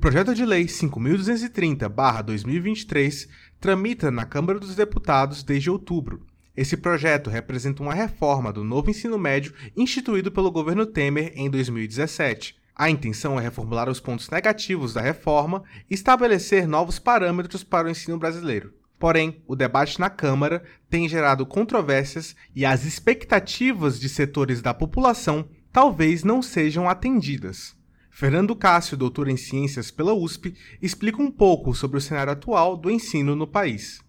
projeto de lei 5230/2023 tramita na Câmara dos Deputados desde outubro. Esse projeto representa uma reforma do novo ensino médio instituído pelo governo Temer em 2017. A intenção é reformular os pontos negativos da reforma e estabelecer novos parâmetros para o ensino brasileiro. Porém, o debate na Câmara tem gerado controvérsias e as expectativas de setores da população talvez não sejam atendidas. Fernando Cássio, doutor em Ciências pela USP, explica um pouco sobre o cenário atual do ensino no país.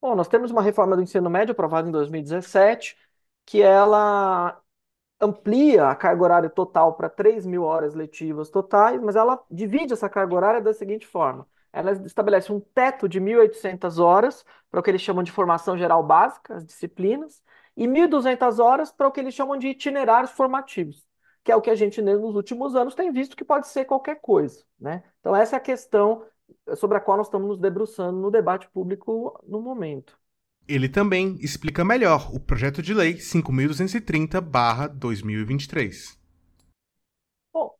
Bom, nós temos uma reforma do ensino médio aprovada em 2017, que ela amplia a carga horária total para 3 mil horas letivas totais, mas ela divide essa carga horária da seguinte forma. Ela estabelece um teto de 1.800 horas para o que eles chamam de formação geral básica, as disciplinas, e 1.200 horas para o que eles chamam de itinerários formativos, que é o que a gente nos últimos anos tem visto que pode ser qualquer coisa. Né? Então, essa é a questão sobre a qual nós estamos nos debruçando no debate público no momento. Ele também explica melhor o projeto de lei 5.230-2023. Bom,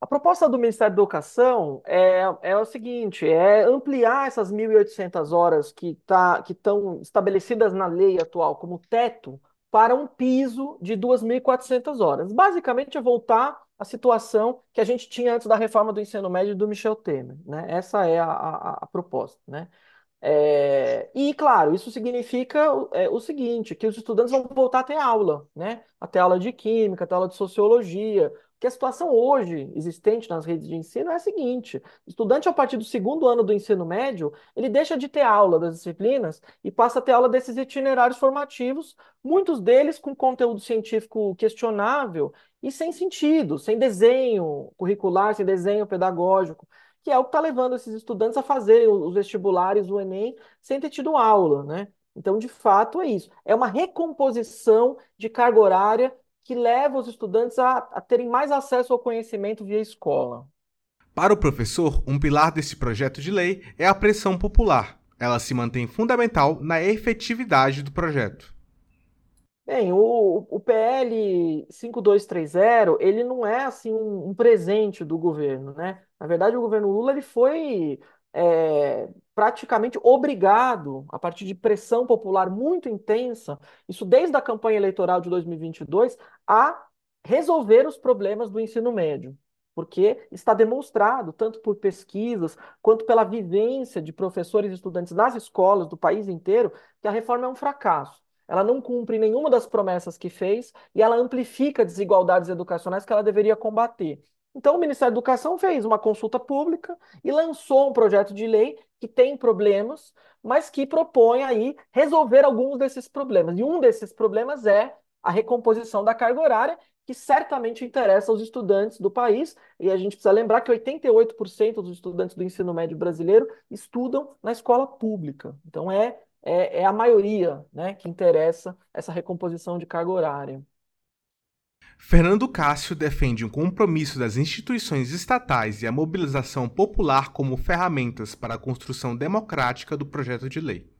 a proposta do Ministério da Educação é, é o seguinte: é ampliar essas 1.800 horas que tá, estão estabelecidas na lei atual como teto para um piso de 2.400 horas. Basicamente, é voltar à situação que a gente tinha antes da reforma do ensino médio do Michel Temer. Né? Essa é a, a, a proposta. Né? É, e, claro, isso significa é, o seguinte, que os estudantes vão voltar a ter aula, né? Até aula de química, até aula de sociologia, porque a situação hoje existente nas redes de ensino é a seguinte: estudante, a partir do segundo ano do ensino médio, ele deixa de ter aula das disciplinas e passa a ter aula desses itinerários formativos, muitos deles com conteúdo científico questionável e sem sentido, sem desenho curricular, sem desenho pedagógico que é o que está levando esses estudantes a fazerem os vestibulares, o Enem, sem ter tido aula, né? Então, de fato, é isso. É uma recomposição de carga horária que leva os estudantes a, a terem mais acesso ao conhecimento via escola. Para o professor, um pilar desse projeto de lei é a pressão popular. Ela se mantém fundamental na efetividade do projeto. Bem, o, o PL 5230, ele não é assim um, um presente do governo, né? Na verdade, o governo Lula ele foi é, praticamente obrigado, a partir de pressão popular muito intensa, isso desde a campanha eleitoral de 2022, a resolver os problemas do ensino médio. Porque está demonstrado, tanto por pesquisas quanto pela vivência de professores e estudantes nas escolas do país inteiro, que a reforma é um fracasso ela não cumpre nenhuma das promessas que fez e ela amplifica desigualdades educacionais que ela deveria combater. Então, o Ministério da Educação fez uma consulta pública e lançou um projeto de lei que tem problemas, mas que propõe aí resolver alguns desses problemas. E um desses problemas é a recomposição da carga horária, que certamente interessa aos estudantes do país. E a gente precisa lembrar que 88% dos estudantes do ensino médio brasileiro estudam na escola pública. Então, é é, é a maioria né, que interessa essa recomposição de carga horária. Fernando Cássio defende um compromisso das instituições estatais e a mobilização popular como ferramentas para a construção democrática do projeto de lei.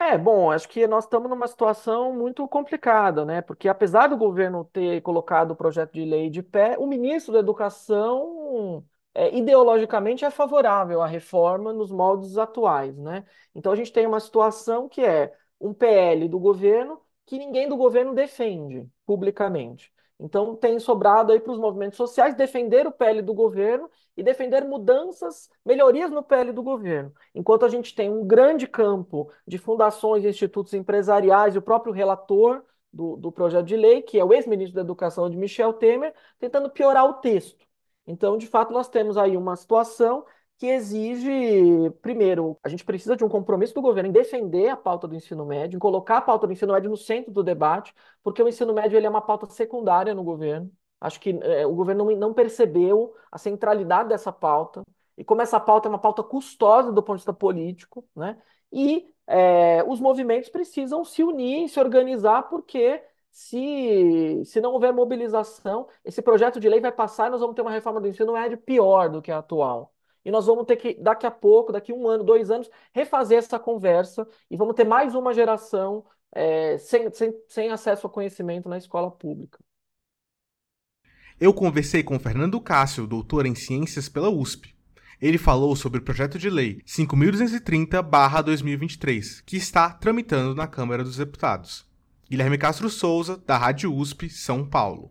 É, bom, acho que nós estamos numa situação muito complicada, né? Porque apesar do governo ter colocado o projeto de lei de pé, o ministro da Educação é, ideologicamente é favorável à reforma nos moldes atuais, né? Então a gente tem uma situação que é um PL do governo que ninguém do governo defende publicamente. Então tem sobrado aí para os movimentos sociais defender o PL do governo e defender mudanças, melhorias no PL do governo. Enquanto a gente tem um grande campo de fundações institutos empresariais e o próprio relator do, do projeto de lei, que é o ex-ministro da Educação de Michel Temer, tentando piorar o texto. Então, de fato, nós temos aí uma situação que exige, primeiro, a gente precisa de um compromisso do governo em defender a pauta do ensino médio, em colocar a pauta do ensino médio no centro do debate, porque o ensino médio ele é uma pauta secundária no governo. Acho que é, o governo não, percebeu a centralidade dessa pauta, e como essa pauta é uma pauta custosa do ponto de vista político, né? E é, os movimentos precisam se unir se organizar, porque se, se não houver mobilização, esse projeto de lei vai passar e nós vamos ter uma reforma do ensino médio pior do que a atual. E nós vamos ter que, daqui a pouco, daqui um ano, dois anos, refazer essa conversa e vamos ter mais uma geração é, sem, sem, sem acesso ao conhecimento na escola pública. Eu conversei com Fernando Cássio, doutor em Ciências pela USP. Ele falou sobre o projeto de lei 5.230-2023, que está tramitando na Câmara dos Deputados. Guilherme Castro Souza, da Rádio USP, São Paulo.